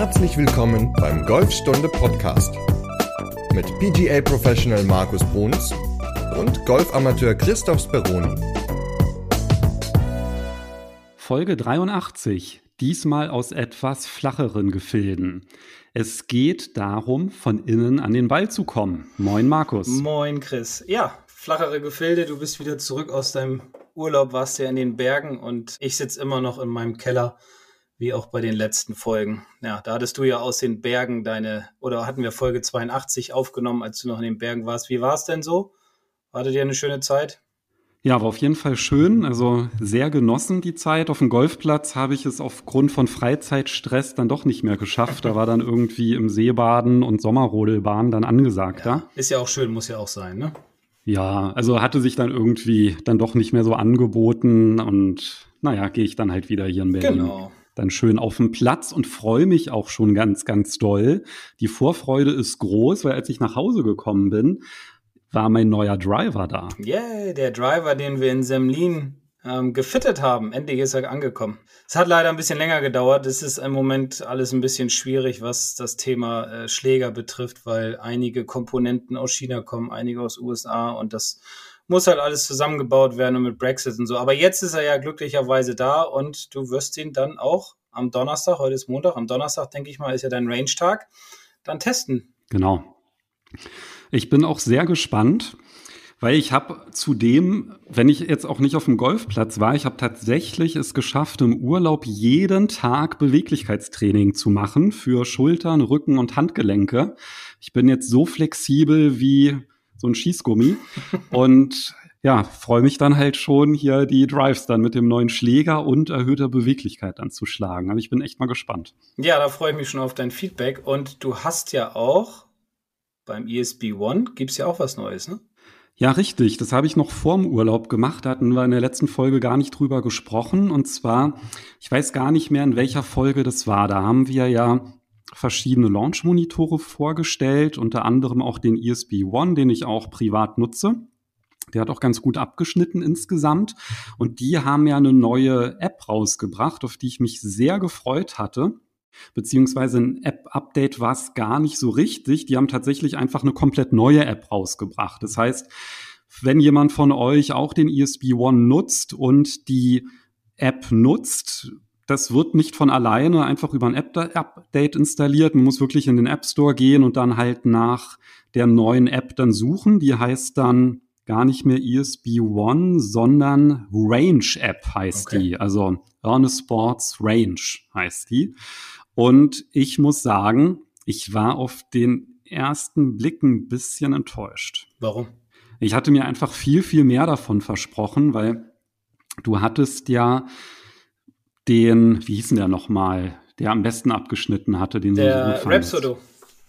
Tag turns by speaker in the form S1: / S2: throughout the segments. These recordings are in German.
S1: Herzlich willkommen beim Golfstunde Podcast mit PGA Professional Markus Bruns und Golfamateur Christoph Speroni.
S2: Folge 83, diesmal aus etwas flacheren Gefilden. Es geht darum, von innen an den Ball zu kommen. Moin Markus.
S3: Moin Chris. Ja, flachere Gefilde, du bist wieder zurück aus deinem Urlaub, warst ja in den Bergen und ich sitze immer noch in meinem Keller wie auch bei den letzten Folgen. Ja, da hattest du ja aus den Bergen deine, oder hatten wir Folge 82 aufgenommen, als du noch in den Bergen warst. Wie war es denn so? Hattet ihr eine schöne Zeit?
S2: Ja, war auf jeden Fall schön. Also sehr genossen die Zeit. Auf dem Golfplatz habe ich es aufgrund von Freizeitstress dann doch nicht mehr geschafft. Da war dann irgendwie im Seebaden und Sommerrodelbahn dann angesagt. Ja,
S3: ist ja auch schön, muss ja auch sein, ne?
S2: Ja, also hatte sich dann irgendwie dann doch nicht mehr so angeboten und naja, gehe ich dann halt wieder hier in Berlin. Genau dann schön auf dem Platz und freue mich auch schon ganz, ganz doll. Die Vorfreude ist groß, weil als ich nach Hause gekommen bin, war mein neuer Driver da.
S3: Yeah, der Driver, den wir in Semlin ähm, gefittet haben. Endlich ist er angekommen. Es hat leider ein bisschen länger gedauert. Es ist im Moment alles ein bisschen schwierig, was das Thema äh, Schläger betrifft, weil einige Komponenten aus China kommen, einige aus USA und das muss halt alles zusammengebaut werden und mit Brexit und so. Aber jetzt ist er ja glücklicherweise da und du wirst ihn dann auch am Donnerstag, heute ist Montag, am Donnerstag, denke ich mal, ist ja dein Range-Tag, dann testen.
S2: Genau. Ich bin auch sehr gespannt, weil ich habe zudem, wenn ich jetzt auch nicht auf dem Golfplatz war, ich habe tatsächlich es geschafft, im Urlaub jeden Tag Beweglichkeitstraining zu machen für Schultern, Rücken und Handgelenke. Ich bin jetzt so flexibel wie so ein Schießgummi. und ja, freue mich dann halt schon, hier die Drives dann mit dem neuen Schläger und erhöhter Beweglichkeit anzuschlagen. Also ich bin echt mal gespannt.
S3: Ja, da freue ich mich schon auf dein Feedback. Und du hast ja auch beim ESB One gibt es ja auch was Neues, ne?
S2: Ja, richtig. Das habe ich noch vorm Urlaub gemacht. Da hatten wir in der letzten Folge gar nicht drüber gesprochen. Und zwar, ich weiß gar nicht mehr, in welcher Folge das war. Da haben wir ja verschiedene Launch-Monitore vorgestellt, unter anderem auch den ESP One, den ich auch privat nutze. Der hat auch ganz gut abgeschnitten insgesamt. Und die haben ja eine neue App rausgebracht, auf die ich mich sehr gefreut hatte. Beziehungsweise ein App-Update war es gar nicht so richtig. Die haben tatsächlich einfach eine komplett neue App rausgebracht. Das heißt, wenn jemand von euch auch den ESP One nutzt und die App nutzt, das wird nicht von alleine einfach über ein App-Update installiert. Man muss wirklich in den App Store gehen und dann halt nach der neuen App dann suchen. Die heißt dann gar nicht mehr ESB One, sondern Range App heißt okay. die. Also Earnest Sports Range heißt die. Und ich muss sagen, ich war auf den ersten Blick ein bisschen enttäuscht.
S3: Warum?
S2: Ich hatte mir einfach viel, viel mehr davon versprochen, weil du hattest ja den, wie hieß denn der nochmal, der am besten abgeschnitten hatte, den
S3: der so gut Rhapsodo.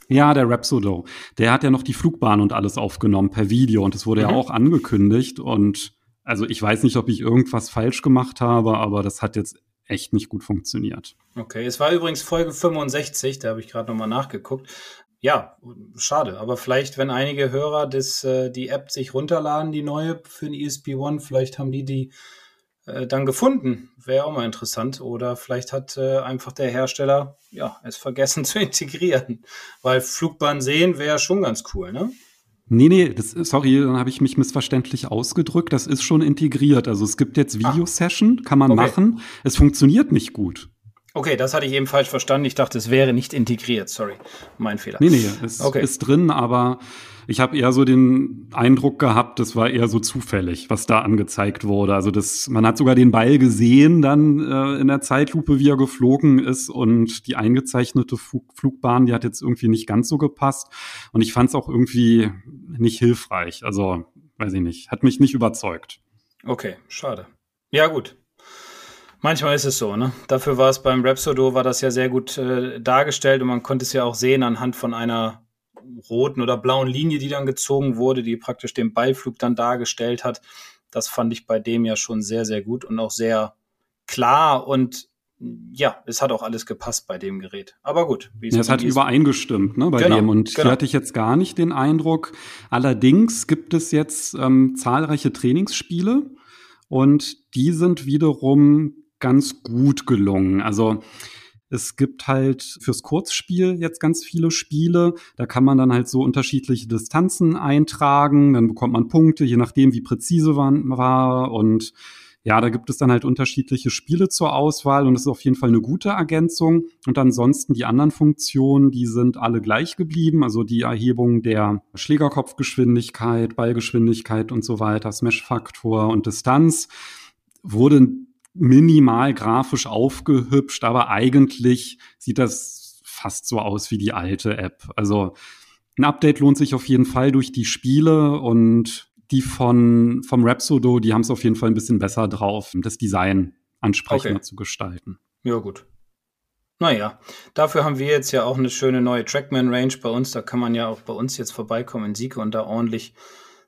S2: Ja, der Rhapsodo. Der hat ja noch die Flugbahn und alles aufgenommen per Video und es wurde mhm. ja auch angekündigt und also ich weiß nicht, ob ich irgendwas falsch gemacht habe, aber das hat jetzt echt nicht gut funktioniert.
S3: Okay, es war übrigens Folge 65, da habe ich gerade nochmal nachgeguckt. Ja, schade, aber vielleicht, wenn einige Hörer das, äh, die App sich runterladen, die neue für den ESP One, vielleicht haben die die äh, dann gefunden. Wäre auch mal interessant. Oder vielleicht hat äh, einfach der Hersteller ja, es vergessen zu integrieren. Weil Flugbahn sehen wäre schon ganz cool, ne?
S2: Nee, nee, das, sorry, dann habe ich mich missverständlich ausgedrückt. Das ist schon integriert. Also es gibt jetzt ah. Videosession, kann man okay. machen. Es funktioniert nicht gut.
S3: Okay, das hatte ich eben falsch verstanden. Ich dachte, es wäre nicht integriert. Sorry, mein Fehler.
S2: Nee, nee, es okay. ist drin, aber ich habe eher so den Eindruck gehabt, das war eher so zufällig, was da angezeigt wurde. Also das, man hat sogar den Ball gesehen dann äh, in der Zeitlupe, wie er geflogen ist und die eingezeichnete Flug Flugbahn, die hat jetzt irgendwie nicht ganz so gepasst und ich fand es auch irgendwie nicht hilfreich. Also weiß ich nicht, hat mich nicht überzeugt.
S3: Okay, schade. Ja gut, Manchmal ist es so, ne? Dafür war es beim Rhapsodo, war das ja sehr gut äh, dargestellt und man konnte es ja auch sehen anhand von einer roten oder blauen Linie, die dann gezogen wurde, die praktisch den Beiflug dann dargestellt hat. Das fand ich bei dem ja schon sehr, sehr gut und auch sehr klar und ja, es hat auch alles gepasst bei dem Gerät. Aber gut.
S2: Ja, es hat übereingestimmt ne, bei genau, dem. Und genau. hier hatte ich jetzt gar nicht den Eindruck. Allerdings gibt es jetzt ähm, zahlreiche Trainingsspiele und die sind wiederum ganz gut gelungen. Also Es gibt halt fürs Kurzspiel jetzt ganz viele Spiele. Da kann man dann halt so unterschiedliche Distanzen eintragen. Dann bekommt man Punkte, je nachdem, wie präzise man war. Und ja, da gibt es dann halt unterschiedliche Spiele zur Auswahl und es ist auf jeden Fall eine gute Ergänzung. Und ansonsten die anderen Funktionen, die sind alle gleich geblieben. Also die Erhebung der Schlägerkopfgeschwindigkeit, Ballgeschwindigkeit und so weiter, Smash-Faktor und Distanz wurde minimal grafisch aufgehübscht, aber eigentlich sieht das fast so aus wie die alte App. Also ein Update lohnt sich auf jeden Fall durch die Spiele und die von, vom Rhapsodo, die haben es auf jeden Fall ein bisschen besser drauf, das Design ansprechender okay. zu gestalten.
S3: Ja, gut. Naja, dafür haben wir jetzt ja auch eine schöne neue Trackman-Range bei uns. Da kann man ja auch bei uns jetzt vorbeikommen in Sieke und da ordentlich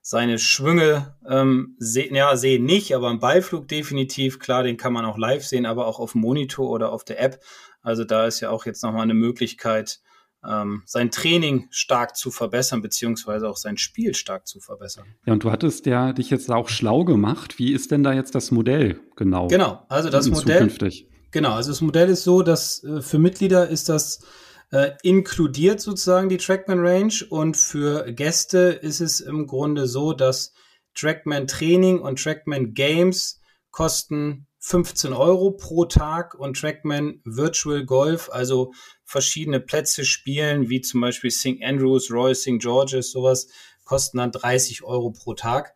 S3: seine Schwünge ähm, sehen. Ja, sehen nicht, aber im Beiflug definitiv. Klar, den kann man auch live sehen, aber auch auf dem Monitor oder auf der App. Also da ist ja auch jetzt nochmal eine Möglichkeit, ähm, sein Training stark zu verbessern, beziehungsweise auch sein Spiel stark zu verbessern.
S2: Ja, und du hattest ja dich jetzt auch schlau gemacht. Wie ist denn da jetzt das Modell genau?
S3: Genau, also das Modell. Zukünftig? Genau, also das Modell ist so, dass äh, für Mitglieder ist das äh, inkludiert sozusagen die Trackman Range und für Gäste ist es im Grunde so, dass Trackman Training und Trackman Games kosten 15 Euro pro Tag und Trackman Virtual Golf, also verschiedene Plätze spielen, wie zum Beispiel St. Andrews, Royal St. George's, sowas, kosten dann 30 Euro pro Tag.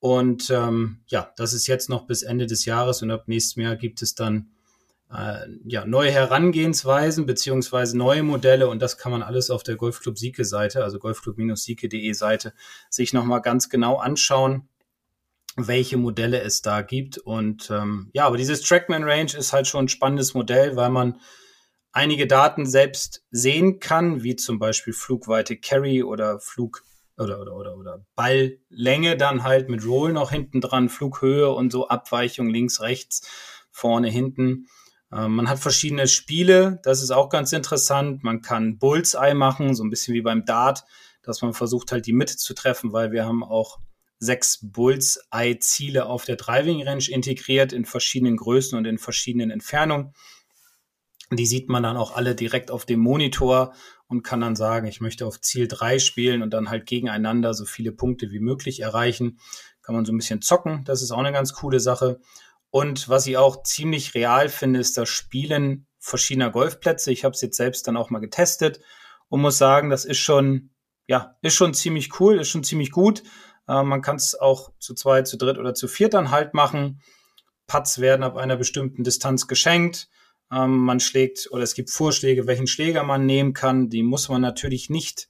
S3: Und ähm, ja, das ist jetzt noch bis Ende des Jahres und ab nächstem Jahr gibt es dann äh, ja, neue Herangehensweisen beziehungsweise neue Modelle und das kann man alles auf der Golfclub Sieke Seite, also golfclub-sieke.de Seite, sich nochmal ganz genau anschauen welche Modelle es da gibt. Und ähm, ja, aber dieses Trackman Range ist halt schon ein spannendes Modell, weil man einige Daten selbst sehen kann, wie zum Beispiel Flugweite Carry oder Flug oder, oder, oder, oder Balllänge dann halt mit Roll noch hinten dran, Flughöhe und so Abweichung links, rechts, vorne, hinten. Ähm, man hat verschiedene Spiele, das ist auch ganz interessant. Man kann Bullseye machen, so ein bisschen wie beim Dart, dass man versucht halt die Mitte zu treffen, weil wir haben auch sechs Bullseye-Ziele auf der Driving Range integriert in verschiedenen Größen und in verschiedenen Entfernungen. Die sieht man dann auch alle direkt auf dem Monitor und kann dann sagen, ich möchte auf Ziel drei spielen und dann halt gegeneinander so viele Punkte wie möglich erreichen. Kann man so ein bisschen zocken. Das ist auch eine ganz coole Sache. Und was ich auch ziemlich real finde, ist das Spielen verschiedener Golfplätze. Ich habe es jetzt selbst dann auch mal getestet und muss sagen, das ist schon, ja, ist schon ziemlich cool, ist schon ziemlich gut. Äh, man kann es auch zu zweit, zu dritt oder zu viert dann halt machen. Putts werden ab einer bestimmten Distanz geschenkt. Ähm, man schlägt oder es gibt Vorschläge, welchen Schläger man nehmen kann. Die muss man natürlich nicht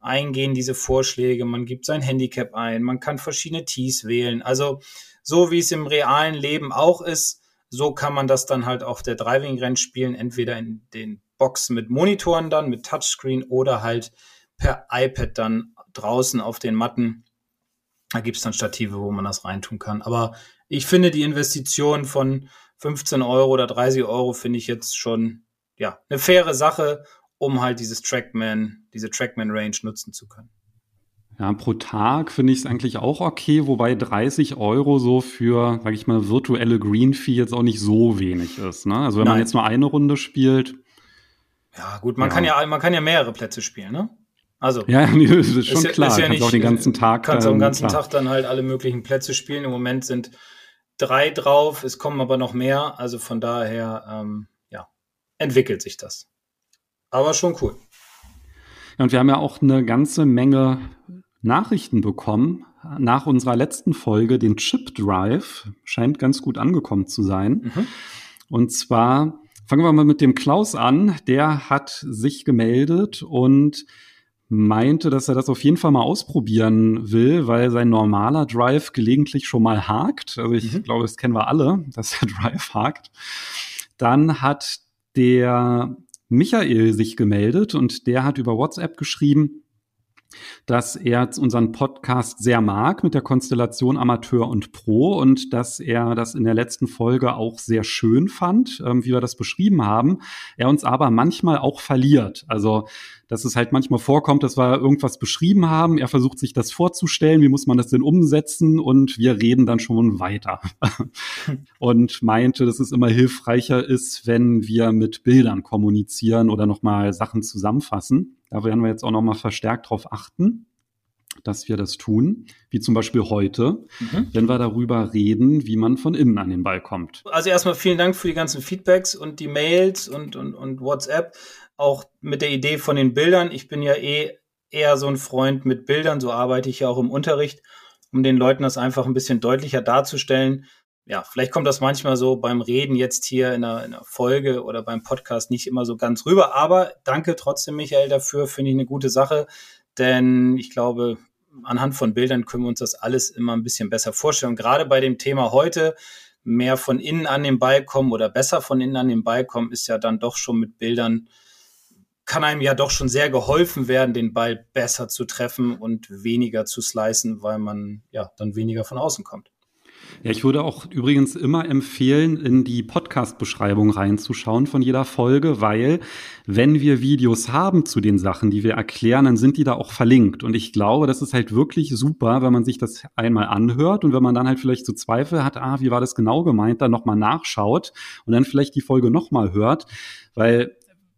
S3: eingehen, diese Vorschläge. Man gibt sein Handicap ein. Man kann verschiedene Tees wählen. Also so wie es im realen Leben auch ist, so kann man das dann halt auf der Driving Range spielen, entweder in den Boxen mit Monitoren dann, mit Touchscreen oder halt per iPad dann draußen auf den Matten. Da gibt es dann Stative, wo man das reintun kann. Aber ich finde die Investition von 15 Euro oder 30 Euro finde ich jetzt schon ja eine faire Sache, um halt dieses Trackman, diese Trackman Range nutzen zu können.
S2: Ja, pro Tag finde ich es eigentlich auch okay, wobei 30 Euro so für, sag ich mal, virtuelle Green Fee jetzt auch nicht so wenig ist. Ne? Also wenn Nein. man jetzt nur eine Runde spielt.
S3: Ja, gut, man ja. kann ja, man kann ja mehrere Plätze spielen, ne?
S2: Also. Ja, nee, das ist schon ist, klar. Ist
S3: ja
S2: nicht, auch den ganzen Tag.
S3: Kannst auch den ganzen klar. Tag dann halt alle möglichen Plätze spielen. Im Moment sind drei drauf, es kommen aber noch mehr. Also von daher, ähm, ja, entwickelt sich das. Aber schon cool.
S2: Ja, und wir haben ja auch eine ganze Menge Nachrichten bekommen nach unserer letzten Folge, den Chip Drive. Scheint ganz gut angekommen zu sein. Mhm. Und zwar fangen wir mal mit dem Klaus an. Der hat sich gemeldet und meinte, dass er das auf jeden Fall mal ausprobieren will, weil sein normaler Drive gelegentlich schon mal hakt. Also ich mhm. glaube, das kennen wir alle, dass der Drive hakt. Dann hat der Michael sich gemeldet und der hat über WhatsApp geschrieben, dass er unseren Podcast sehr mag mit der Konstellation Amateur und Pro und dass er das in der letzten Folge auch sehr schön fand, ähm, wie wir das beschrieben haben. Er uns aber manchmal auch verliert. Also, dass es halt manchmal vorkommt, dass wir irgendwas beschrieben haben. Er versucht sich das vorzustellen. Wie muss man das denn umsetzen? Und wir reden dann schon weiter. und meinte, dass es immer hilfreicher ist, wenn wir mit Bildern kommunizieren oder nochmal Sachen zusammenfassen. Da werden wir jetzt auch nochmal verstärkt darauf achten, dass wir das tun, wie zum Beispiel heute, mhm. wenn wir darüber reden, wie man von innen an den Ball kommt.
S3: Also erstmal vielen Dank für die ganzen Feedbacks und die Mails und, und, und WhatsApp, auch mit der Idee von den Bildern. Ich bin ja eh eher so ein Freund mit Bildern, so arbeite ich ja auch im Unterricht, um den Leuten das einfach ein bisschen deutlicher darzustellen, ja, vielleicht kommt das manchmal so beim Reden jetzt hier in einer, in einer, Folge oder beim Podcast nicht immer so ganz rüber. Aber danke trotzdem, Michael, dafür. Finde ich eine gute Sache. Denn ich glaube, anhand von Bildern können wir uns das alles immer ein bisschen besser vorstellen. Und gerade bei dem Thema heute, mehr von innen an den Ball kommen oder besser von innen an den Ball kommen, ist ja dann doch schon mit Bildern, kann einem ja doch schon sehr geholfen werden, den Ball besser zu treffen und weniger zu slicen, weil man ja dann weniger von außen kommt.
S2: Ja, ich würde auch übrigens immer empfehlen, in die Podcast-Beschreibung reinzuschauen von jeder Folge, weil wenn wir Videos haben zu den Sachen, die wir erklären, dann sind die da auch verlinkt. Und ich glaube, das ist halt wirklich super, wenn man sich das einmal anhört und wenn man dann halt vielleicht so Zweifel hat, ah, wie war das genau gemeint, dann nochmal nachschaut und dann vielleicht die Folge nochmal hört, weil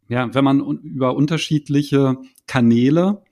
S2: ja, wenn man über unterschiedliche Kanäle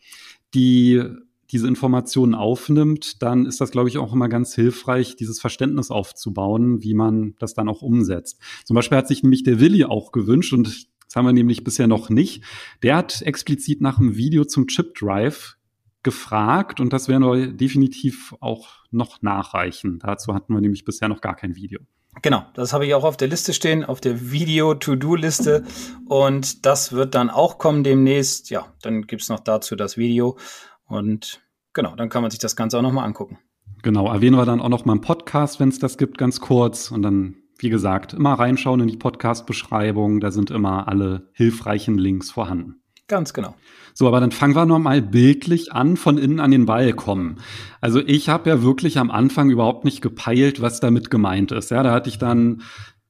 S2: die diese Informationen aufnimmt, dann ist das, glaube ich, auch immer ganz hilfreich, dieses Verständnis aufzubauen, wie man das dann auch umsetzt. Zum Beispiel hat sich nämlich der Willi auch gewünscht und das haben wir nämlich bisher noch nicht. Der hat explizit nach einem Video zum Chip Drive gefragt und das werden wir definitiv auch noch nachreichen. Dazu hatten wir nämlich bisher noch gar kein Video.
S3: Genau, das habe ich auch auf der Liste stehen, auf der Video-To-Do-Liste. Und das wird dann auch kommen demnächst. Ja, dann gibt's noch dazu das Video. Und genau, dann kann man sich das Ganze auch nochmal angucken.
S2: Genau, erwähnen wir dann auch noch mal im Podcast, wenn es das gibt, ganz kurz. Und dann, wie gesagt, immer reinschauen in die Podcast-Beschreibung. Da sind immer alle hilfreichen Links vorhanden.
S3: Ganz genau.
S2: So, aber dann fangen wir nochmal bildlich an, von innen an den Ball kommen. Also ich habe ja wirklich am Anfang überhaupt nicht gepeilt, was damit gemeint ist. Ja, da hatte ich dann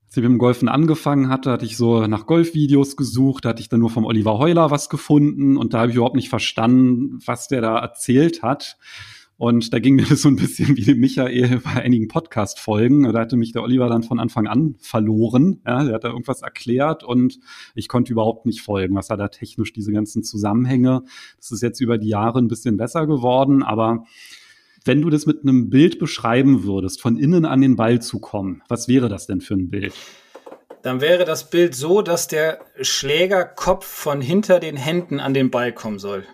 S2: als ich mit dem Golfen angefangen hatte, hatte ich so nach Golfvideos gesucht, da hatte ich dann nur vom Oliver Heuler was gefunden und da habe ich überhaupt nicht verstanden, was der da erzählt hat. Und da ging mir das so ein bisschen wie Michael bei einigen Podcast-Folgen. Da hatte mich der Oliver dann von Anfang an verloren. Ja, der hat da irgendwas erklärt und ich konnte überhaupt nicht folgen, was er da technisch diese ganzen Zusammenhänge. Das ist jetzt über die Jahre ein bisschen besser geworden, aber wenn du das mit einem Bild beschreiben würdest, von innen an den Ball zu kommen, was wäre das denn für ein Bild?
S3: Dann wäre das Bild so, dass der Schlägerkopf von hinter den Händen an den Ball kommen soll.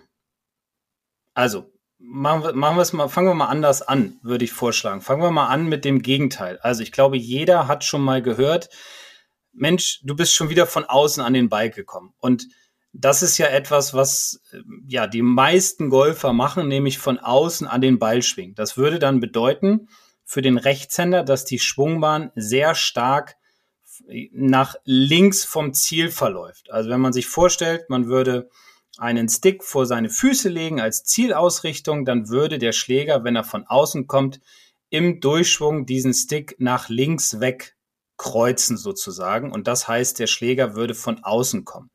S3: Also, machen wir, machen wir es mal, fangen wir mal anders an, würde ich vorschlagen. Fangen wir mal an mit dem Gegenteil. Also, ich glaube, jeder hat schon mal gehört, Mensch, du bist schon wieder von außen an den Ball gekommen. Und das ist ja etwas, was ja die meisten Golfer machen, nämlich von außen an den Ball schwingen. Das würde dann bedeuten für den Rechtshänder, dass die Schwungbahn sehr stark nach links vom Ziel verläuft. Also wenn man sich vorstellt, man würde einen Stick vor seine Füße legen als Zielausrichtung, dann würde der Schläger, wenn er von außen kommt, im Durchschwung diesen Stick nach links weg kreuzen sozusagen. Und das heißt, der Schläger würde von außen kommen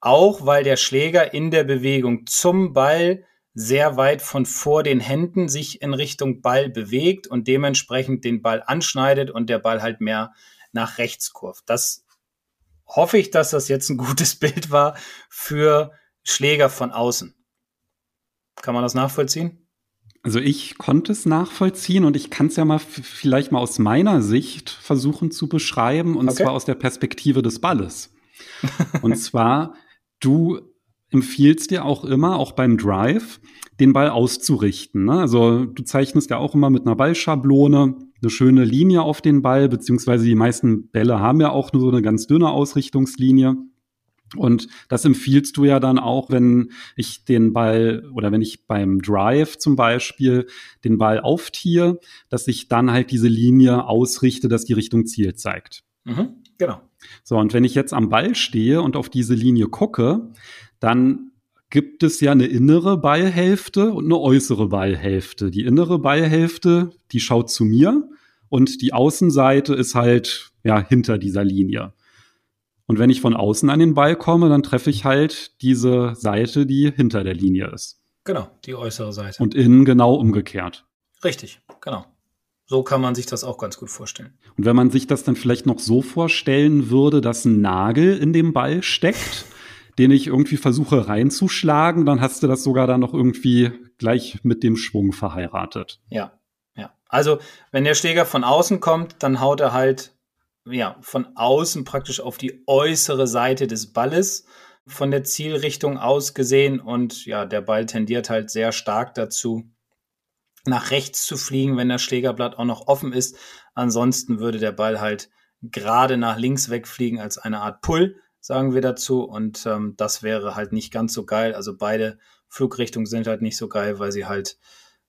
S3: auch weil der Schläger in der Bewegung zum Ball sehr weit von vor den Händen sich in Richtung Ball bewegt und dementsprechend den Ball anschneidet und der Ball halt mehr nach rechts kurft. Das hoffe ich, dass das jetzt ein gutes Bild war für Schläger von außen. Kann man das nachvollziehen?
S2: Also ich konnte es nachvollziehen und ich kann es ja mal vielleicht mal aus meiner Sicht versuchen zu beschreiben und okay. zwar aus der Perspektive des Balles. und zwar du empfiehlst dir auch immer, auch beim Drive, den Ball auszurichten. Ne? Also du zeichnest ja auch immer mit einer Ballschablone eine schöne Linie auf den Ball, beziehungsweise die meisten Bälle haben ja auch nur so eine ganz dünne Ausrichtungslinie. Und das empfiehlst du ja dann auch, wenn ich den Ball oder wenn ich beim Drive zum Beispiel den Ball auftiehe, dass ich dann halt diese Linie ausrichte, dass die Richtung Ziel zeigt.
S3: Mhm, genau.
S2: So, und wenn ich jetzt am Ball stehe und auf diese Linie gucke, dann gibt es ja eine innere Ballhälfte und eine äußere Ballhälfte. Die innere Ballhälfte, die schaut zu mir und die Außenseite ist halt ja hinter dieser Linie. Und wenn ich von außen an den Ball komme, dann treffe ich halt diese Seite, die hinter der Linie ist.
S3: Genau, die äußere Seite.
S2: Und innen genau umgekehrt.
S3: Richtig, genau. So kann man sich das auch ganz gut vorstellen.
S2: Und wenn man sich das dann vielleicht noch so vorstellen würde, dass ein Nagel in dem Ball steckt, den ich irgendwie versuche reinzuschlagen, dann hast du das sogar dann noch irgendwie gleich mit dem Schwung verheiratet.
S3: Ja, ja. Also, wenn der Schläger von außen kommt, dann haut er halt ja, von außen praktisch auf die äußere Seite des Balles von der Zielrichtung aus gesehen und ja, der Ball tendiert halt sehr stark dazu, nach rechts zu fliegen, wenn das Schlägerblatt auch noch offen ist. Ansonsten würde der Ball halt gerade nach links wegfliegen als eine Art Pull, sagen wir dazu. Und ähm, das wäre halt nicht ganz so geil. Also beide Flugrichtungen sind halt nicht so geil, weil sie halt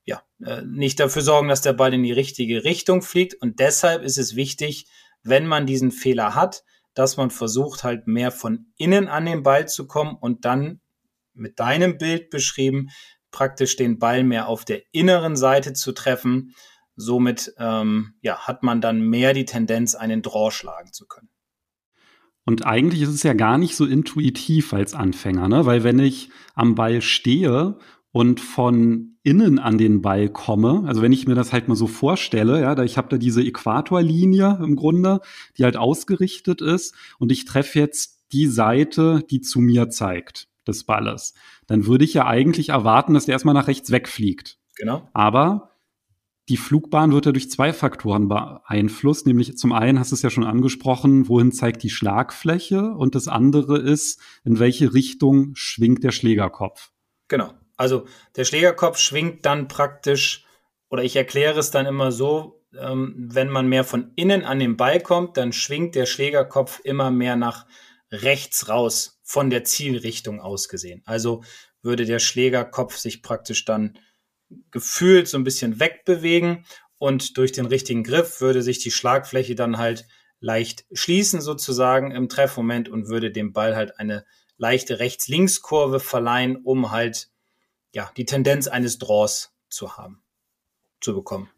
S3: ja äh, nicht dafür sorgen, dass der Ball in die richtige Richtung fliegt. Und deshalb ist es wichtig, wenn man diesen Fehler hat, dass man versucht halt mehr von innen an den Ball zu kommen und dann mit deinem Bild beschrieben, praktisch den Ball mehr auf der inneren Seite zu treffen. Somit ähm, ja, hat man dann mehr die Tendenz, einen Draw schlagen zu können.
S2: Und eigentlich ist es ja gar nicht so intuitiv als Anfänger, ne? weil wenn ich am Ball stehe und von innen an den Ball komme, also wenn ich mir das halt mal so vorstelle, ja, da ich habe da diese Äquatorlinie im Grunde, die halt ausgerichtet ist und ich treffe jetzt die Seite, die zu mir zeigt des Balles, dann würde ich ja eigentlich erwarten, dass der erstmal nach rechts wegfliegt.
S3: Genau.
S2: Aber die Flugbahn wird ja durch zwei Faktoren beeinflusst, nämlich zum einen hast du es ja schon angesprochen, wohin zeigt die Schlagfläche und das andere ist, in welche Richtung schwingt der Schlägerkopf.
S3: Genau. Also der Schlägerkopf schwingt dann praktisch, oder ich erkläre es dann immer so, ähm, wenn man mehr von innen an den Ball kommt, dann schwingt der Schlägerkopf immer mehr nach rechts raus, von der Zielrichtung aus gesehen. Also würde der Schlägerkopf sich praktisch dann gefühlt so ein bisschen wegbewegen und durch den richtigen Griff würde sich die Schlagfläche dann halt leicht schließen sozusagen im Treffmoment und würde dem Ball halt eine leichte Rechts-Links-Kurve verleihen, um halt ja, die Tendenz eines Draws zu haben, zu bekommen.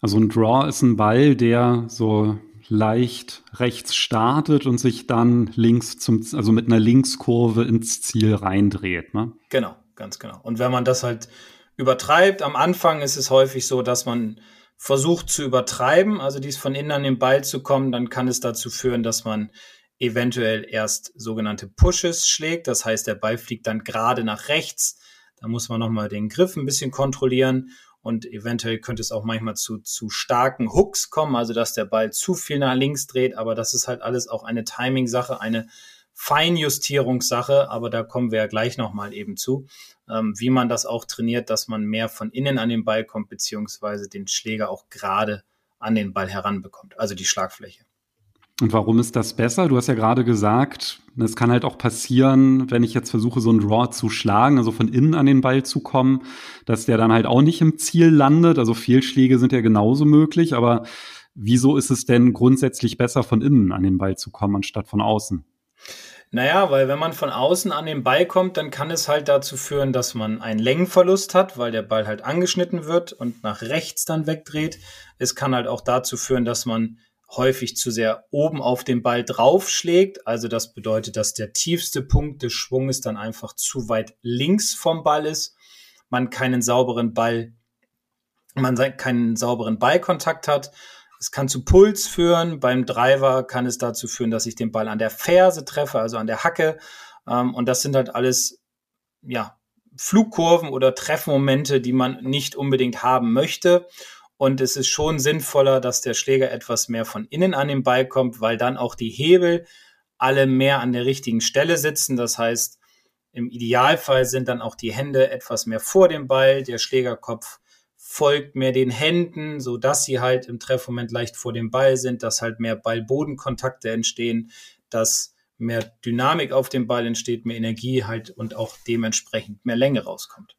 S2: Also ein Draw ist ein Ball, der so leicht rechts startet und sich dann links zum, also mit einer Linkskurve ins Ziel reindreht, ne?
S3: Genau, ganz genau. Und wenn man das halt übertreibt, am Anfang ist es häufig so, dass man versucht zu übertreiben, also dies von innen an den Ball zu kommen, dann kann es dazu führen, dass man eventuell erst sogenannte Pushes schlägt. Das heißt, der Ball fliegt dann gerade nach rechts da muss man nochmal den Griff ein bisschen kontrollieren und eventuell könnte es auch manchmal zu, zu starken Hooks kommen, also dass der Ball zu viel nach links dreht, aber das ist halt alles auch eine Timing-Sache, eine Feinjustierungssache, aber da kommen wir ja gleich nochmal eben zu, ähm, wie man das auch trainiert, dass man mehr von innen an den Ball kommt, beziehungsweise den Schläger auch gerade an den Ball heranbekommt, also die Schlagfläche.
S2: Und warum ist das besser? Du hast ja gerade gesagt, es kann halt auch passieren, wenn ich jetzt versuche, so einen Draw zu schlagen, also von innen an den Ball zu kommen, dass der dann halt auch nicht im Ziel landet. Also Fehlschläge sind ja genauso möglich, aber wieso ist es denn grundsätzlich besser, von innen an den Ball zu kommen, anstatt von außen?
S3: Naja, weil wenn man von außen an den Ball kommt, dann kann es halt dazu führen, dass man einen Längenverlust hat, weil der Ball halt angeschnitten wird und nach rechts dann wegdreht. Es kann halt auch dazu führen, dass man häufig zu sehr oben auf den Ball draufschlägt. Also das bedeutet, dass der tiefste Punkt des Schwunges dann einfach zu weit links vom Ball ist. Man keinen sauberen Ball, man keinen sauberen Ballkontakt hat. Es kann zu Puls führen. Beim Driver kann es dazu führen, dass ich den Ball an der Ferse treffe, also an der Hacke. Ähm, und das sind halt alles, ja, Flugkurven oder Treffmomente, die man nicht unbedingt haben möchte. Und es ist schon sinnvoller, dass der Schläger etwas mehr von innen an den Ball kommt, weil dann auch die Hebel alle mehr an der richtigen Stelle sitzen. Das heißt, im Idealfall sind dann auch die Hände etwas mehr vor dem Ball, der Schlägerkopf folgt mehr den Händen, so dass sie halt im Treffmoment leicht vor dem Ball sind, dass halt mehr Ball-Boden-Kontakte entstehen, dass mehr Dynamik auf dem Ball entsteht, mehr Energie halt und auch dementsprechend mehr Länge rauskommt.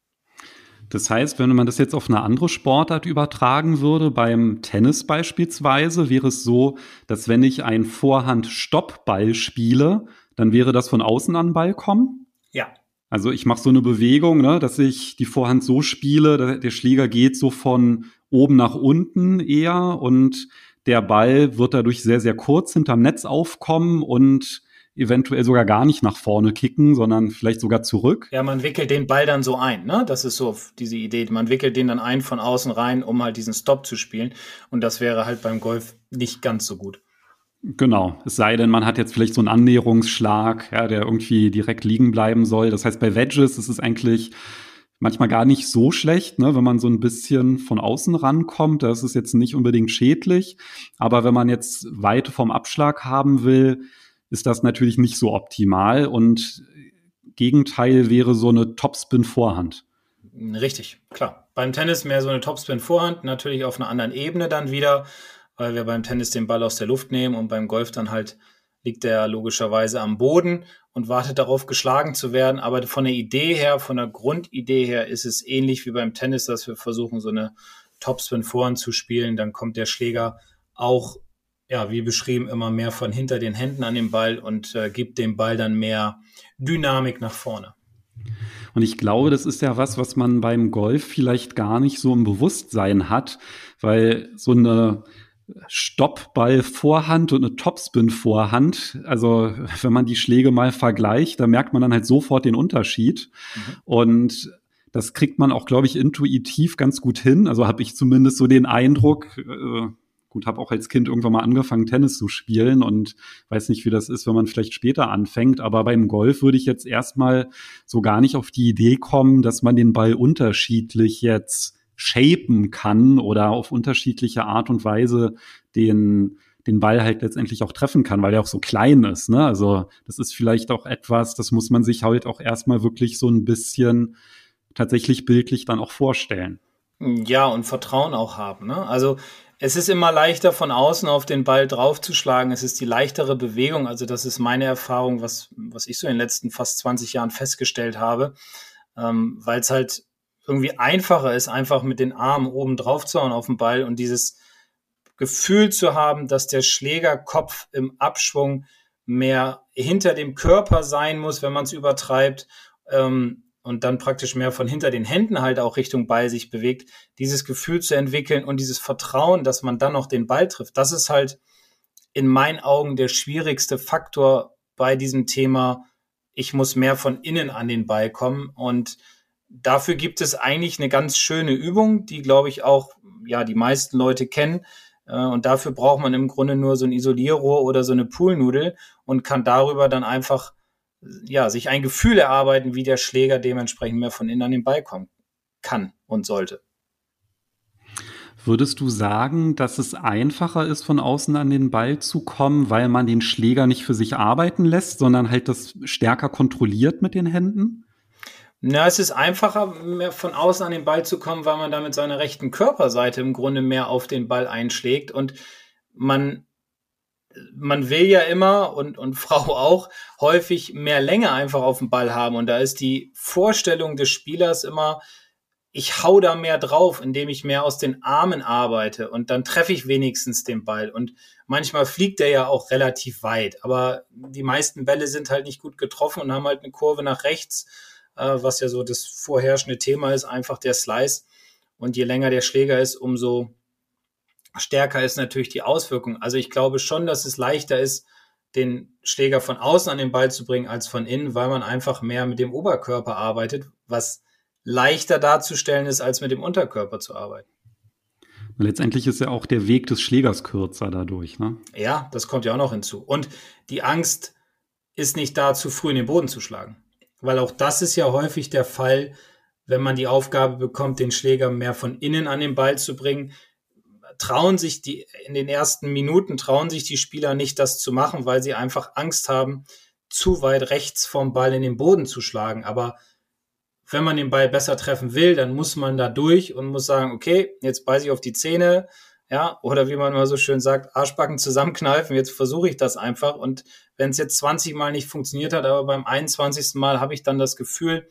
S2: Das heißt, wenn man das jetzt auf eine andere Sportart übertragen würde, beim Tennis beispielsweise, wäre es so, dass wenn ich ein Vorhand-Stoppball spiele, dann wäre das von außen an Ball kommen?
S3: Ja,
S2: Also ich mache so eine Bewegung, ne, dass ich die Vorhand so spiele, der Schläger geht so von oben nach unten eher und der Ball wird dadurch sehr, sehr kurz hinterm Netz aufkommen und eventuell sogar gar nicht nach vorne kicken, sondern vielleicht sogar zurück.
S3: Ja, man wickelt den Ball dann so ein, ne? Das ist so diese Idee. Man wickelt den dann ein von außen rein, um halt diesen Stop zu spielen. Und das wäre halt beim Golf nicht ganz so gut.
S2: Genau, es sei denn, man hat jetzt vielleicht so einen Annäherungsschlag, ja, der irgendwie direkt liegen bleiben soll. Das heißt, bei Wedges ist es eigentlich manchmal gar nicht so schlecht, ne, wenn man so ein bisschen von außen rankommt. Das ist jetzt nicht unbedingt schädlich. Aber wenn man jetzt Weite vom Abschlag haben will, ist das natürlich nicht so optimal. Und Gegenteil wäre so eine Topspin-Vorhand.
S3: Richtig, klar. Beim Tennis mehr so eine Topspin-Vorhand, natürlich auf einer anderen Ebene dann wieder weil wir beim Tennis den Ball aus der Luft nehmen und beim Golf dann halt liegt der logischerweise am Boden und wartet darauf, geschlagen zu werden. Aber von der Idee her, von der Grundidee her ist es ähnlich wie beim Tennis, dass wir versuchen, so eine Topspin vorn zu spielen. Dann kommt der Schläger auch, ja, wie beschrieben, immer mehr von hinter den Händen an den Ball und äh, gibt dem Ball dann mehr Dynamik nach vorne.
S2: Und ich glaube, das ist ja was, was man beim Golf vielleicht gar nicht so im Bewusstsein hat, weil so eine Stoppball-Vorhand und eine Topspin-Vorhand. Also wenn man die Schläge mal vergleicht, da merkt man dann halt sofort den Unterschied. Mhm. Und das kriegt man auch, glaube ich, intuitiv ganz gut hin. Also habe ich zumindest so den Eindruck. Äh, gut, habe auch als Kind irgendwann mal angefangen, Tennis zu spielen und weiß nicht, wie das ist, wenn man vielleicht später anfängt. Aber beim Golf würde ich jetzt erstmal so gar nicht auf die Idee kommen, dass man den Ball unterschiedlich jetzt shapen kann oder auf unterschiedliche Art und Weise den den Ball halt letztendlich auch treffen kann, weil er auch so klein ist. Ne? Also das ist vielleicht auch etwas, das muss man sich halt auch erstmal wirklich so ein bisschen tatsächlich bildlich dann auch vorstellen.
S3: Ja, und Vertrauen auch haben. Ne? Also es ist immer leichter von außen auf den Ball draufzuschlagen. Es ist die leichtere Bewegung. Also das ist meine Erfahrung, was, was ich so in den letzten fast 20 Jahren festgestellt habe, ähm, weil es halt irgendwie einfacher ist, einfach mit den Armen oben drauf zu hauen auf den Ball und dieses Gefühl zu haben, dass der Schlägerkopf im Abschwung mehr hinter dem Körper sein muss, wenn man es übertreibt ähm, und dann praktisch mehr von hinter den Händen halt auch Richtung Ball sich bewegt, dieses Gefühl zu entwickeln und dieses Vertrauen, dass man dann noch den Ball trifft, das ist halt in meinen Augen der schwierigste Faktor bei diesem Thema. Ich muss mehr von innen an den Ball kommen und dafür gibt es eigentlich eine ganz schöne Übung, die, glaube ich, auch ja die meisten Leute kennen. Äh, und dafür braucht man im Grunde nur so ein Isolierrohr oder so eine Poolnudel und kann darüber dann einfach ja, sich ein Gefühl erarbeiten, wie der Schläger dementsprechend mehr von innen an den Ball kommen kann und sollte.
S2: Würdest du sagen, dass es einfacher ist, von außen an den Ball zu kommen, weil man den Schläger nicht für sich arbeiten lässt, sondern halt das stärker kontrolliert mit den Händen?
S3: Na, es ist einfacher, mehr von außen an den Ball zu kommen, weil man da mit seiner rechten Körperseite im Grunde mehr auf den Ball einschlägt und man man will ja immer und, und Frau auch häufig mehr Länge einfach auf dem Ball haben. Und da ist die Vorstellung des Spielers immer, ich hau da mehr drauf, indem ich mehr aus den Armen arbeite und dann treffe ich wenigstens den Ball. Und manchmal fliegt der ja auch relativ weit, aber die meisten Bälle sind halt nicht gut getroffen und haben halt eine Kurve nach rechts äh, was ja so das vorherrschende Thema ist, einfach der Slice. Und je länger der Schläger ist, umso stärker ist natürlich die Auswirkung. Also ich glaube schon, dass es leichter ist, den Schläger von außen an den Ball zu bringen als von innen, weil man einfach mehr mit dem Oberkörper arbeitet, was leichter darzustellen ist, als mit dem Unterkörper zu arbeiten.
S2: Letztendlich ist ja auch der Weg des Schlägers kürzer dadurch, ne?
S3: Ja, das kommt ja auch noch hinzu. Und die Angst ist nicht da, zu früh in den Boden zu schlagen weil auch das ist ja häufig der Fall, wenn man die Aufgabe bekommt, den Schläger mehr von innen an den Ball zu bringen, trauen sich die in den ersten Minuten trauen sich die Spieler nicht, das zu machen, weil sie einfach Angst haben, zu weit rechts vom Ball in den Boden zu schlagen. Aber wenn man den Ball besser treffen will, dann muss man da durch und muss sagen, okay, jetzt beiße ich auf die Zähne, ja, oder wie man immer so schön sagt, Arschbacken zusammenkneifen, jetzt versuche ich das einfach und wenn es jetzt 20 Mal nicht funktioniert hat, aber beim 21. Mal habe ich dann das Gefühl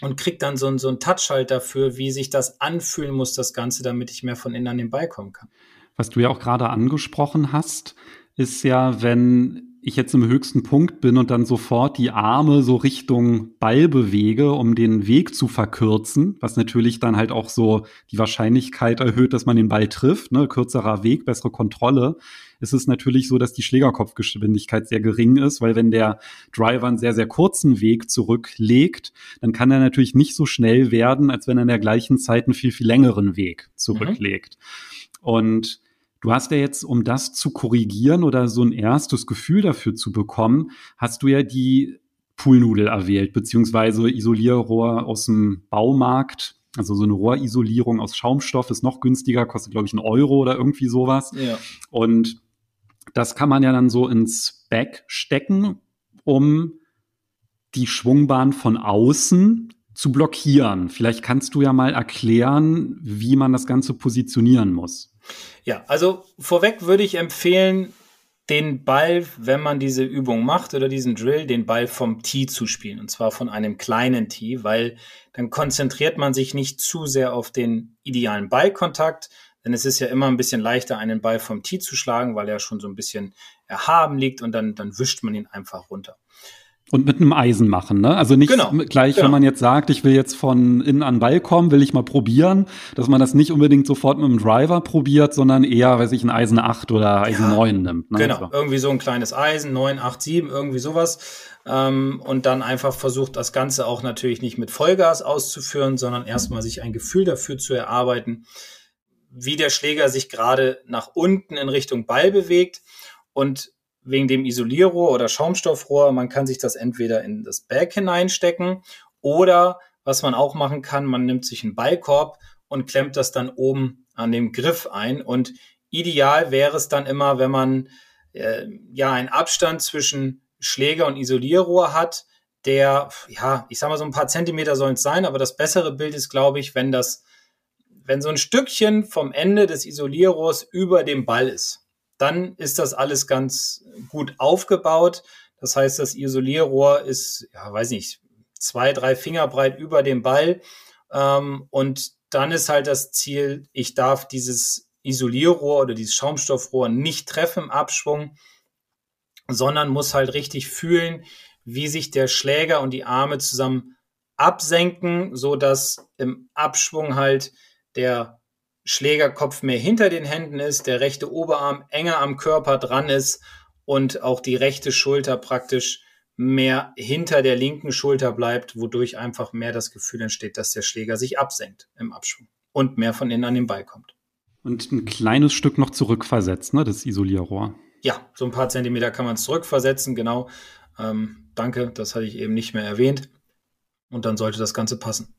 S3: und kriege dann so, so einen Touch halt dafür, wie sich das anfühlen muss, das Ganze, damit ich mehr von innen an den Ball kommen kann.
S2: Was du ja auch gerade angesprochen hast, ist ja, wenn ich jetzt im höchsten Punkt bin und dann sofort die Arme so Richtung Ball bewege, um den Weg zu verkürzen, was natürlich dann halt auch so die Wahrscheinlichkeit erhöht, dass man den Ball trifft, ne, kürzerer Weg, bessere Kontrolle, ist es natürlich so, dass die Schlägerkopfgeschwindigkeit sehr gering ist, weil wenn der Driver einen sehr, sehr kurzen Weg zurücklegt, dann kann er natürlich nicht so schnell werden, als wenn er in der gleichen Zeit einen viel, viel längeren Weg zurücklegt. Mhm. Und Du hast ja jetzt, um das zu korrigieren oder so ein erstes Gefühl dafür zu bekommen, hast du ja die Poolnudel erwählt, beziehungsweise Isolierrohr aus dem Baumarkt. Also so eine Rohrisolierung aus Schaumstoff ist noch günstiger, kostet, glaube ich, einen Euro oder irgendwie sowas. Ja. Und das kann man ja dann so ins Back stecken, um die Schwungbahn von außen zu blockieren. Vielleicht kannst du ja mal erklären, wie man das Ganze positionieren muss.
S3: Ja, also vorweg würde ich empfehlen, den Ball, wenn man diese Übung macht oder diesen Drill, den Ball vom Tee zu spielen. Und zwar von einem kleinen Tee, weil dann konzentriert man sich nicht zu sehr auf den idealen Ballkontakt. Denn es ist ja immer ein bisschen leichter, einen Ball vom Tee zu schlagen, weil er schon so ein bisschen erhaben liegt und dann, dann wischt man ihn einfach runter.
S2: Und mit einem Eisen machen, ne? Also nicht genau, gleich, genau. wenn man jetzt sagt, ich will jetzt von innen an Ball kommen, will ich mal probieren, dass man das nicht unbedingt sofort mit dem Driver probiert, sondern eher, weiß ich, ein Eisen 8 oder Eisen ja, 9 nimmt.
S3: Ne? Genau, so. irgendwie so ein kleines Eisen, 9, 8, 7, irgendwie sowas. Ähm, und dann einfach versucht, das Ganze auch natürlich nicht mit Vollgas auszuführen, sondern erstmal sich ein Gefühl dafür zu erarbeiten, wie der Schläger sich gerade nach unten in Richtung Ball bewegt. Und wegen dem Isolierrohr oder Schaumstoffrohr. Man kann sich das entweder in das Bag hineinstecken oder was man auch machen kann, man nimmt sich einen Ballkorb und klemmt das dann oben an dem Griff ein. Und ideal wäre es dann immer, wenn man äh, ja einen Abstand zwischen Schläger und Isolierrohr hat, der, ja, ich sag mal so ein paar Zentimeter sollen es sein, aber das bessere Bild ist, glaube ich, wenn das, wenn so ein Stückchen vom Ende des Isolierrohrs über dem Ball ist dann ist das alles ganz gut aufgebaut. Das heißt, das Isolierrohr ist, ja, weiß nicht, zwei, drei Finger breit über dem Ball. Ähm, und dann ist halt das Ziel, ich darf dieses Isolierrohr oder dieses Schaumstoffrohr nicht treffen im Abschwung, sondern muss halt richtig fühlen, wie sich der Schläger und die Arme zusammen absenken, so dass im Abschwung halt der Schlägerkopf mehr hinter den Händen ist, der rechte Oberarm enger am Körper dran ist und auch die rechte Schulter praktisch mehr hinter der linken Schulter bleibt, wodurch einfach mehr das Gefühl entsteht, dass der Schläger sich absenkt im Abschwung und mehr von innen an den Ball kommt.
S2: Und ein kleines Stück noch zurückversetzt, ne, das Isolierrohr.
S3: Ja, so ein paar Zentimeter kann man es zurückversetzen, genau. Ähm, danke, das hatte ich eben nicht mehr erwähnt. Und dann sollte das Ganze passen.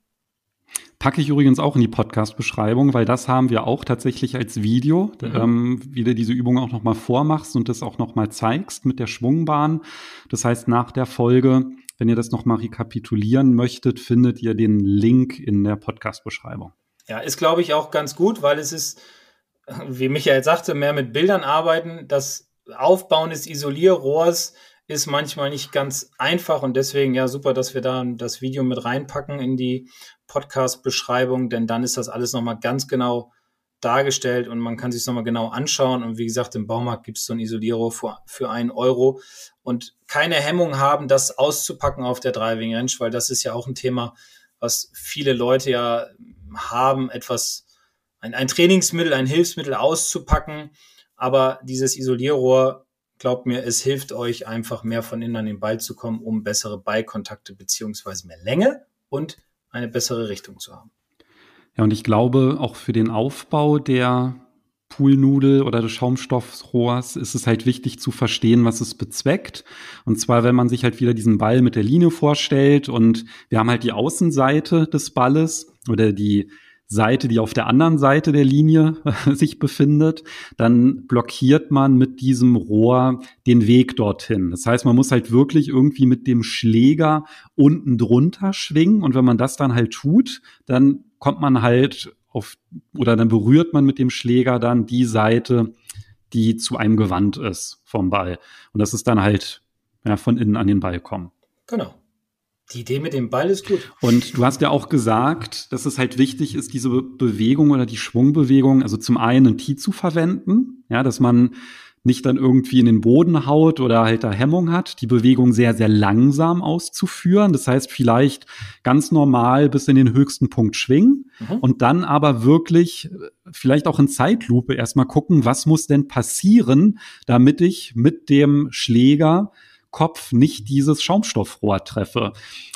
S2: Packe ich übrigens auch in die Podcast-Beschreibung, weil das haben wir auch tatsächlich als Video, mhm. ähm, wie du diese Übung auch nochmal vormachst und das auch nochmal zeigst mit der Schwungbahn. Das heißt, nach der Folge, wenn ihr das nochmal rekapitulieren möchtet, findet ihr den Link in der Podcast-Beschreibung.
S3: Ja, ist, glaube ich, auch ganz gut, weil es ist, wie Michael sagte, mehr mit Bildern arbeiten. Das Aufbauen des Isolierrohrs ist manchmal nicht ganz einfach und deswegen ja super, dass wir da das Video mit reinpacken in die Podcast-Beschreibung, denn dann ist das alles nochmal ganz genau dargestellt und man kann sich nochmal genau anschauen. Und wie gesagt, im Baumarkt gibt es so ein Isolierer für, für einen Euro und keine Hemmung haben, das auszupacken auf der Driving Range, weil das ist ja auch ein Thema, was viele Leute ja haben, etwas, ein, ein Trainingsmittel, ein Hilfsmittel auszupacken. Aber dieses Isolierrohr, glaubt mir, es hilft euch einfach mehr von innen an den Ball zu kommen, um bessere Ballkontakte beziehungsweise mehr Länge und eine bessere Richtung zu haben.
S2: Ja, und ich glaube, auch für den Aufbau der Poolnudel oder des Schaumstoffrohrs ist es halt wichtig zu verstehen, was es bezweckt. Und zwar, wenn man sich halt wieder diesen Ball mit der Linie vorstellt und wir haben halt die Außenseite des Balles oder die Seite, die auf der anderen Seite der Linie sich befindet, dann blockiert man mit diesem Rohr den Weg dorthin. Das heißt, man muss halt wirklich irgendwie mit dem Schläger unten drunter schwingen und wenn man das dann halt tut, dann kommt man halt auf oder dann berührt man mit dem Schläger dann die Seite, die zu einem gewandt ist vom Ball. Und das ist dann halt ja, von innen an den Ball kommen.
S3: Genau. Die Idee mit dem Ball ist gut.
S2: Und du hast ja auch gesagt, dass es halt wichtig ist, diese Bewegung oder die Schwungbewegung, also zum einen ein Tee zu verwenden, ja, dass man nicht dann irgendwie in den Boden haut oder halt da Hemmung hat, die Bewegung sehr, sehr langsam auszuführen. Das heißt, vielleicht ganz normal bis in den höchsten Punkt schwingen mhm. und dann aber wirklich vielleicht auch in Zeitlupe erstmal gucken, was muss denn passieren, damit ich mit dem Schlägerkopf nicht dieses Schaumstoffrohr treffe.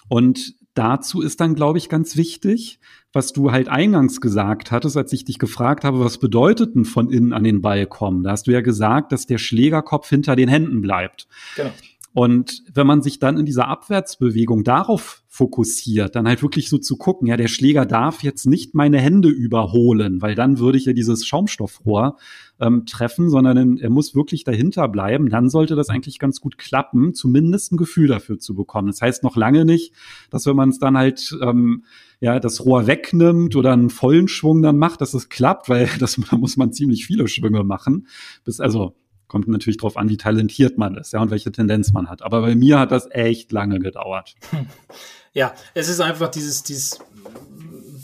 S2: Und dazu ist dann, glaube ich, ganz wichtig, was du halt eingangs gesagt hattest, als ich dich gefragt habe, was bedeutet denn von innen an den Ball kommen? Da hast du ja gesagt, dass der Schlägerkopf hinter den Händen bleibt. Genau. Und wenn man sich dann in dieser Abwärtsbewegung darauf fokussiert, dann halt wirklich so zu gucken, ja, der Schläger darf jetzt nicht meine Hände überholen, weil dann würde ich ja dieses Schaumstoffrohr ähm, treffen, sondern er muss wirklich dahinter bleiben. Dann sollte das eigentlich ganz gut klappen, zumindest ein Gefühl dafür zu bekommen. Das heißt noch lange nicht, dass wenn man es dann halt ähm, ja das Rohr wegnimmt oder einen vollen Schwung dann macht, dass es klappt, weil das da muss man ziemlich viele Schwünge machen. Bis also Kommt natürlich darauf an, wie talentiert man ist, ja, und welche Tendenz man hat. Aber bei mir hat das echt lange gedauert.
S3: Ja, es ist einfach dieses, dieses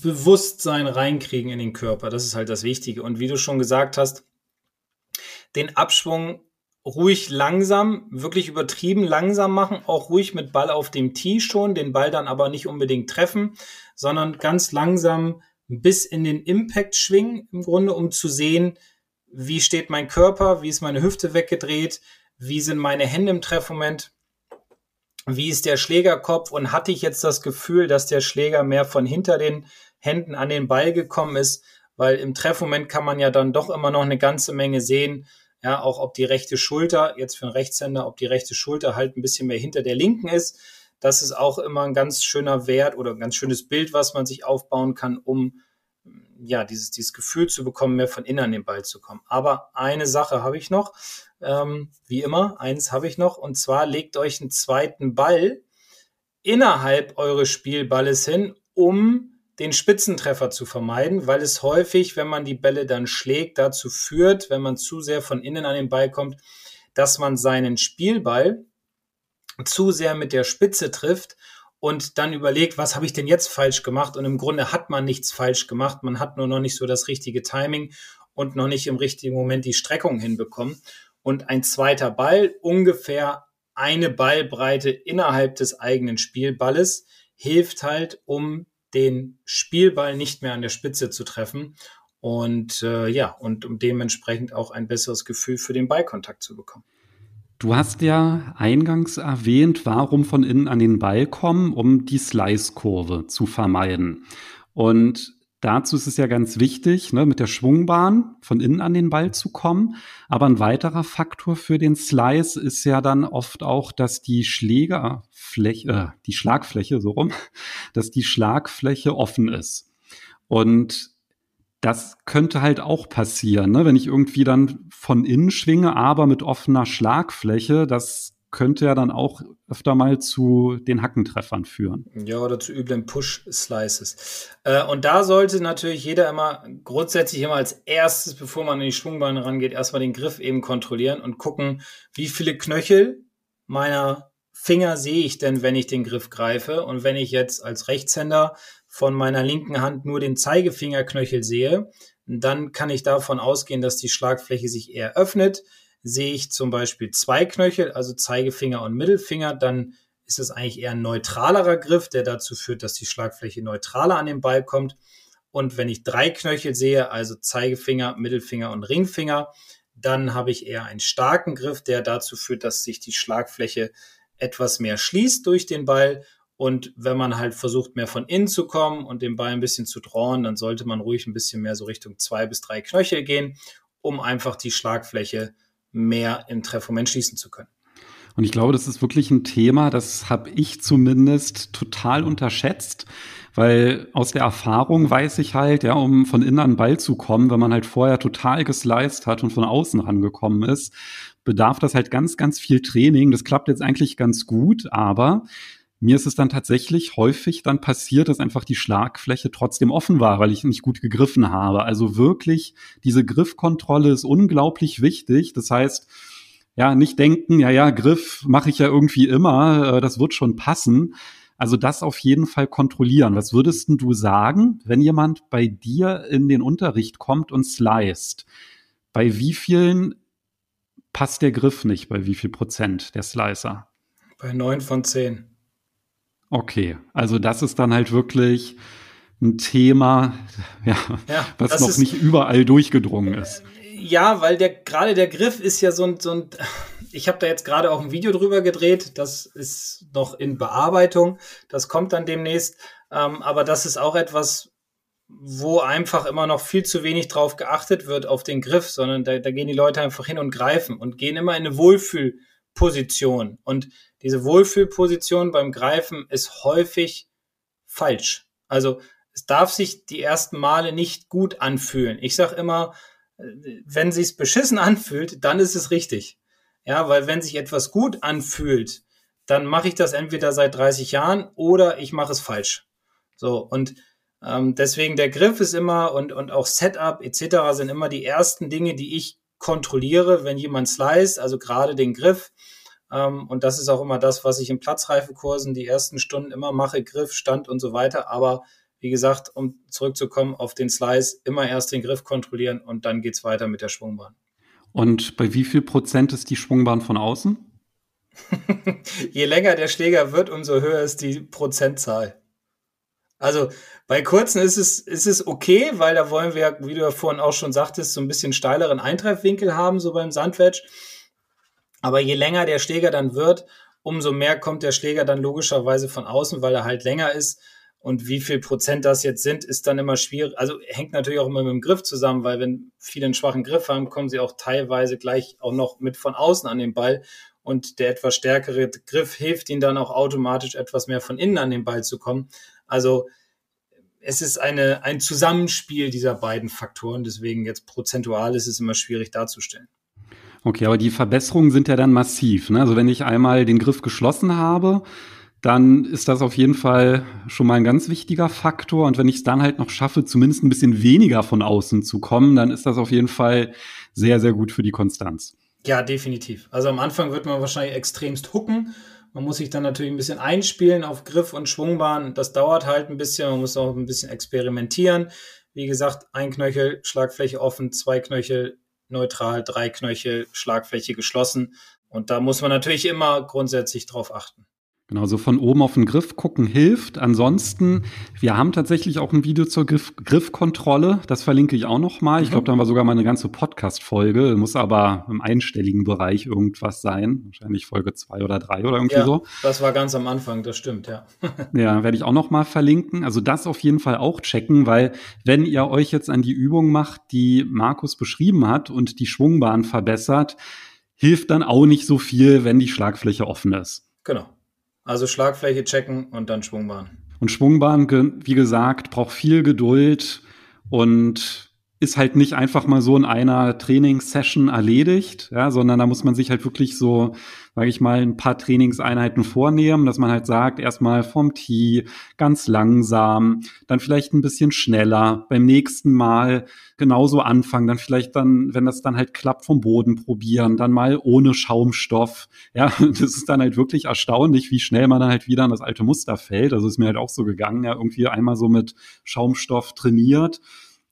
S3: Bewusstsein reinkriegen in den Körper. Das ist halt das Wichtige. Und wie du schon gesagt hast, den Abschwung ruhig langsam, wirklich übertrieben langsam machen, auch ruhig mit Ball auf dem Tee schon, den Ball dann aber nicht unbedingt treffen, sondern ganz langsam bis in den Impact schwingen, im Grunde, um zu sehen, wie steht mein Körper, wie ist meine Hüfte weggedreht, wie sind meine Hände im Treffmoment, wie ist der Schlägerkopf? Und hatte ich jetzt das Gefühl, dass der Schläger mehr von hinter den Händen an den Ball gekommen ist, weil im Treffmoment kann man ja dann doch immer noch eine ganze Menge sehen, ja, auch ob die rechte Schulter, jetzt für einen Rechtshänder, ob die rechte Schulter halt ein bisschen mehr hinter der linken ist. Das ist auch immer ein ganz schöner Wert oder ein ganz schönes Bild, was man sich aufbauen kann, um ja, dieses, dieses Gefühl zu bekommen, mehr von innen an den Ball zu kommen. Aber eine Sache habe ich noch, ähm, wie immer, eins habe ich noch, und zwar legt euch einen zweiten Ball innerhalb eures Spielballes hin, um den Spitzentreffer zu vermeiden, weil es häufig, wenn man die Bälle dann schlägt, dazu führt, wenn man zu sehr von innen an den Ball kommt, dass man seinen Spielball zu sehr mit der Spitze trifft und dann überlegt, was habe ich denn jetzt falsch gemacht? Und im Grunde hat man nichts falsch gemacht, man hat nur noch nicht so das richtige Timing und noch nicht im richtigen Moment die Streckung hinbekommen. Und ein zweiter Ball, ungefähr eine Ballbreite innerhalb des eigenen Spielballes, hilft halt, um den Spielball nicht mehr an der Spitze zu treffen und äh, ja, und um dementsprechend auch ein besseres Gefühl für den Ballkontakt zu bekommen.
S2: Du hast ja eingangs erwähnt, warum von innen an den Ball kommen, um die Slice-Kurve zu vermeiden. Und dazu ist es ja ganz wichtig, ne, mit der Schwungbahn von innen an den Ball zu kommen. Aber ein weiterer Faktor für den Slice ist ja dann oft auch, dass die Schlägerfläche, äh, die Schlagfläche, so rum, dass die Schlagfläche offen ist. Und das könnte halt auch passieren, ne? wenn ich irgendwie dann von innen schwinge, aber mit offener Schlagfläche. Das könnte ja dann auch öfter mal zu den Hackentreffern führen.
S3: Ja, oder zu üblen Push-Slices. Äh, und da sollte natürlich jeder immer grundsätzlich immer als erstes, bevor man in die Schwungbeine rangeht, erstmal den Griff eben kontrollieren und gucken, wie viele Knöchel meiner Finger sehe ich denn, wenn ich den Griff greife. Und wenn ich jetzt als Rechtshänder von meiner linken Hand nur den Zeigefingerknöchel sehe, dann kann ich davon ausgehen, dass die Schlagfläche sich eher öffnet. Sehe ich zum Beispiel zwei Knöchel, also Zeigefinger und Mittelfinger, dann ist es eigentlich eher ein neutralerer Griff, der dazu führt, dass die Schlagfläche neutraler an den Ball kommt. Und wenn ich drei Knöchel sehe, also Zeigefinger, Mittelfinger und Ringfinger, dann habe ich eher einen starken Griff, der dazu führt, dass sich die Schlagfläche etwas mehr schließt durch den Ball und wenn man halt versucht, mehr von innen zu kommen und den Ball ein bisschen zu drauen, dann sollte man ruhig ein bisschen mehr so Richtung zwei bis drei Knöchel gehen, um einfach die Schlagfläche mehr im Treffmoment schließen zu können.
S2: Und ich glaube, das ist wirklich ein Thema, das habe ich zumindest total unterschätzt, weil aus der Erfahrung weiß ich halt, ja, um von innen an Ball zu kommen, wenn man halt vorher total gesliced hat und von außen rangekommen ist, bedarf das halt ganz, ganz viel Training. Das klappt jetzt eigentlich ganz gut, aber mir ist es dann tatsächlich häufig dann passiert, dass einfach die Schlagfläche trotzdem offen war, weil ich nicht gut gegriffen habe. Also wirklich, diese Griffkontrolle ist unglaublich wichtig. Das heißt, ja, nicht denken, ja, ja, Griff mache ich ja irgendwie immer, äh, das wird schon passen. Also das auf jeden Fall kontrollieren. Was würdest du sagen, wenn jemand bei dir in den Unterricht kommt und sliced? Bei wie vielen passt der Griff nicht bei wie viel Prozent der Slicer?
S3: Bei neun von zehn.
S2: Okay, also das ist dann halt wirklich ein Thema, ja, ja was noch nicht überall durchgedrungen ist.
S3: Ja, weil der gerade der Griff ist ja so ein, so ein ich habe da jetzt gerade auch ein Video drüber gedreht, das ist noch in Bearbeitung, das kommt dann demnächst, ähm, aber das ist auch etwas, wo einfach immer noch viel zu wenig drauf geachtet wird auf den Griff, sondern da, da gehen die Leute einfach hin und greifen und gehen immer in eine Wohlfühlposition. Und diese Wohlfühlposition beim Greifen ist häufig falsch. Also es darf sich die ersten Male nicht gut anfühlen. Ich sage immer, wenn sich's beschissen anfühlt, dann ist es richtig. Ja, weil wenn sich etwas gut anfühlt, dann mache ich das entweder seit 30 Jahren oder ich mache es falsch. So und ähm, deswegen der Griff ist immer und und auch Setup etc. sind immer die ersten Dinge, die ich kontrolliere, wenn jemand slice, also gerade den Griff. Ähm, und das ist auch immer das, was ich in Platzreifekursen die ersten Stunden immer mache, Griff, Stand und so weiter. Aber wie gesagt, um zurückzukommen auf den Slice, immer erst den Griff kontrollieren und dann geht's weiter mit der Schwungbahn.
S2: Und bei wie viel Prozent ist die Schwungbahn von außen?
S3: Je länger der Schläger wird, umso höher ist die Prozentzahl. Also bei kurzen ist es, ist es okay, weil da wollen wir, wie du ja vorhin auch schon sagtest, so ein bisschen steileren Eintreffwinkel haben, so beim Sandwedge. Aber je länger der Schläger dann wird, umso mehr kommt der Schläger dann logischerweise von außen, weil er halt länger ist. Und wie viel Prozent das jetzt sind, ist dann immer schwierig. Also hängt natürlich auch immer mit dem Griff zusammen, weil wenn viele einen schwachen Griff haben, kommen sie auch teilweise gleich auch noch mit von außen an den Ball. Und der etwas stärkere Griff hilft ihnen dann auch automatisch etwas mehr von innen an den Ball zu kommen. Also es ist eine, ein Zusammenspiel dieser beiden Faktoren. Deswegen jetzt prozentual ist es immer schwierig darzustellen.
S2: Okay, aber die Verbesserungen sind ja dann massiv. Ne? Also wenn ich einmal den Griff geschlossen habe, dann ist das auf jeden Fall schon mal ein ganz wichtiger Faktor. Und wenn ich es dann halt noch schaffe, zumindest ein bisschen weniger von außen zu kommen, dann ist das auf jeden Fall sehr, sehr gut für die Konstanz.
S3: Ja, definitiv. Also am Anfang wird man wahrscheinlich extremst hucken. Man muss sich dann natürlich ein bisschen einspielen auf Griff und Schwungbahn. Das dauert halt ein bisschen. Man muss auch ein bisschen experimentieren. Wie gesagt, ein Knöchel, Schlagfläche offen, zwei Knöchel neutral, drei Knöchel, Schlagfläche geschlossen. Und da muss man natürlich immer grundsätzlich drauf achten.
S2: Genau, so von oben auf den Griff gucken hilft. Ansonsten, wir haben tatsächlich auch ein Video zur Griff Griffkontrolle. Das verlinke ich auch noch mal. Ich mhm. glaube, da war sogar mal eine ganze Podcast-Folge. Muss aber im einstelligen Bereich irgendwas sein. Wahrscheinlich Folge zwei oder drei oder irgendwie
S3: ja,
S2: so.
S3: Das war ganz am Anfang, das stimmt, ja.
S2: ja, werde ich auch noch mal verlinken. Also das auf jeden Fall auch checken, weil wenn ihr euch jetzt an die Übung macht, die Markus beschrieben hat und die Schwungbahn verbessert, hilft dann auch nicht so viel, wenn die Schlagfläche offen ist.
S3: Genau. Also Schlagfläche checken und dann Schwungbahn.
S2: Und Schwungbahn, wie gesagt, braucht viel Geduld und ist halt nicht einfach mal so in einer Trainingssession erledigt, ja, sondern da muss man sich halt wirklich so, sage ich mal, ein paar Trainingseinheiten vornehmen, dass man halt sagt, erstmal vom Tee ganz langsam, dann vielleicht ein bisschen schneller, beim nächsten Mal genauso anfangen, dann vielleicht dann, wenn das dann halt klappt, vom Boden probieren, dann mal ohne Schaumstoff. Ja, das ist dann halt wirklich erstaunlich, wie schnell man dann halt wieder an das alte Muster fällt. Also ist mir halt auch so gegangen, ja, irgendwie einmal so mit Schaumstoff trainiert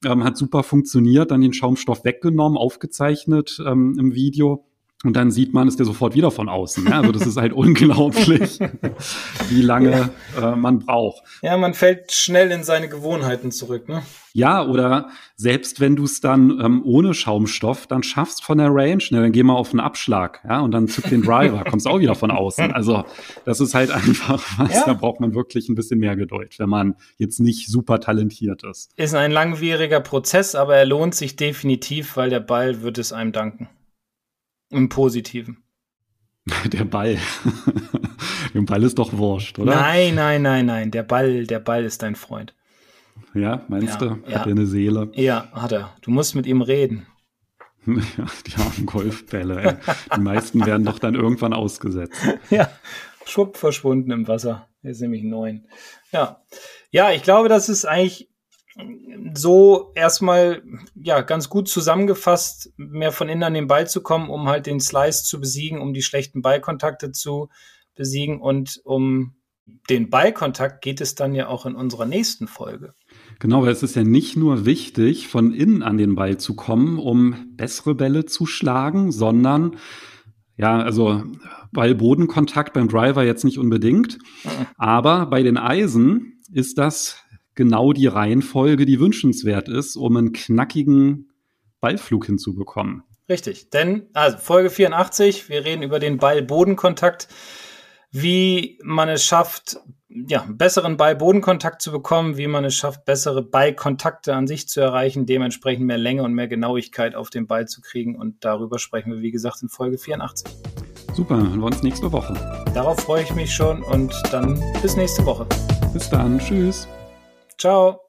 S2: ähm, hat super funktioniert, dann den Schaumstoff weggenommen, aufgezeichnet ähm, im Video. Und dann sieht man, ist der sofort wieder von außen. Ja? Also das ist halt unglaublich, wie lange ja. äh, man braucht.
S3: Ja, man fällt schnell in seine Gewohnheiten zurück. Ne?
S2: Ja, oder selbst wenn du es dann ähm, ohne Schaumstoff dann schaffst von der Range, ne, dann geh mal auf einen Abschlag, ja, und dann zück den Driver, kommst auch wieder von außen. Also das ist halt einfach was, ja. da braucht man wirklich ein bisschen mehr Geduld, wenn man jetzt nicht super talentiert ist.
S3: Ist ein langwieriger Prozess, aber er lohnt sich definitiv, weil der Ball wird es einem danken. Im Positiven.
S2: Der Ball. der Ball ist doch wurscht, oder?
S3: Nein, nein, nein, nein. Der Ball, der Ball ist dein Freund.
S2: Ja, meinst ja, du? Hat ja. er eine Seele?
S3: Ja, hat er. Du musst mit ihm reden.
S2: Ja, die haben Golfbälle. Ey. Die meisten werden doch dann irgendwann ausgesetzt.
S3: Ja, schwupp verschwunden im Wasser. Er ist nämlich neun. Ja. Ja, ich glaube, das ist eigentlich so erstmal ja ganz gut zusammengefasst, mehr von innen an den Ball zu kommen, um halt den Slice zu besiegen, um die schlechten Ballkontakte zu besiegen und um den Ballkontakt geht es dann ja auch in unserer nächsten Folge.
S2: Genau, weil es ist ja nicht nur wichtig, von innen an den Ball zu kommen, um bessere Bälle zu schlagen, sondern ja, also Ball-Bodenkontakt beim Driver jetzt nicht unbedingt, aber bei den Eisen ist das genau die Reihenfolge, die wünschenswert ist, um einen knackigen Ballflug hinzubekommen.
S3: Richtig, denn also Folge 84, wir reden über den Ball-Bodenkontakt, wie man es schafft, ja, besseren Ball-Bodenkontakt zu bekommen, wie man es schafft, bessere Ballkontakte an sich zu erreichen, dementsprechend mehr Länge und mehr Genauigkeit auf den Ball zu kriegen. Und darüber sprechen wir, wie gesagt, in Folge 84.
S2: Super, hören wir uns nächste Woche.
S3: Darauf freue ich mich schon und dann bis nächste Woche.
S2: Bis dann, tschüss.
S3: Ciao.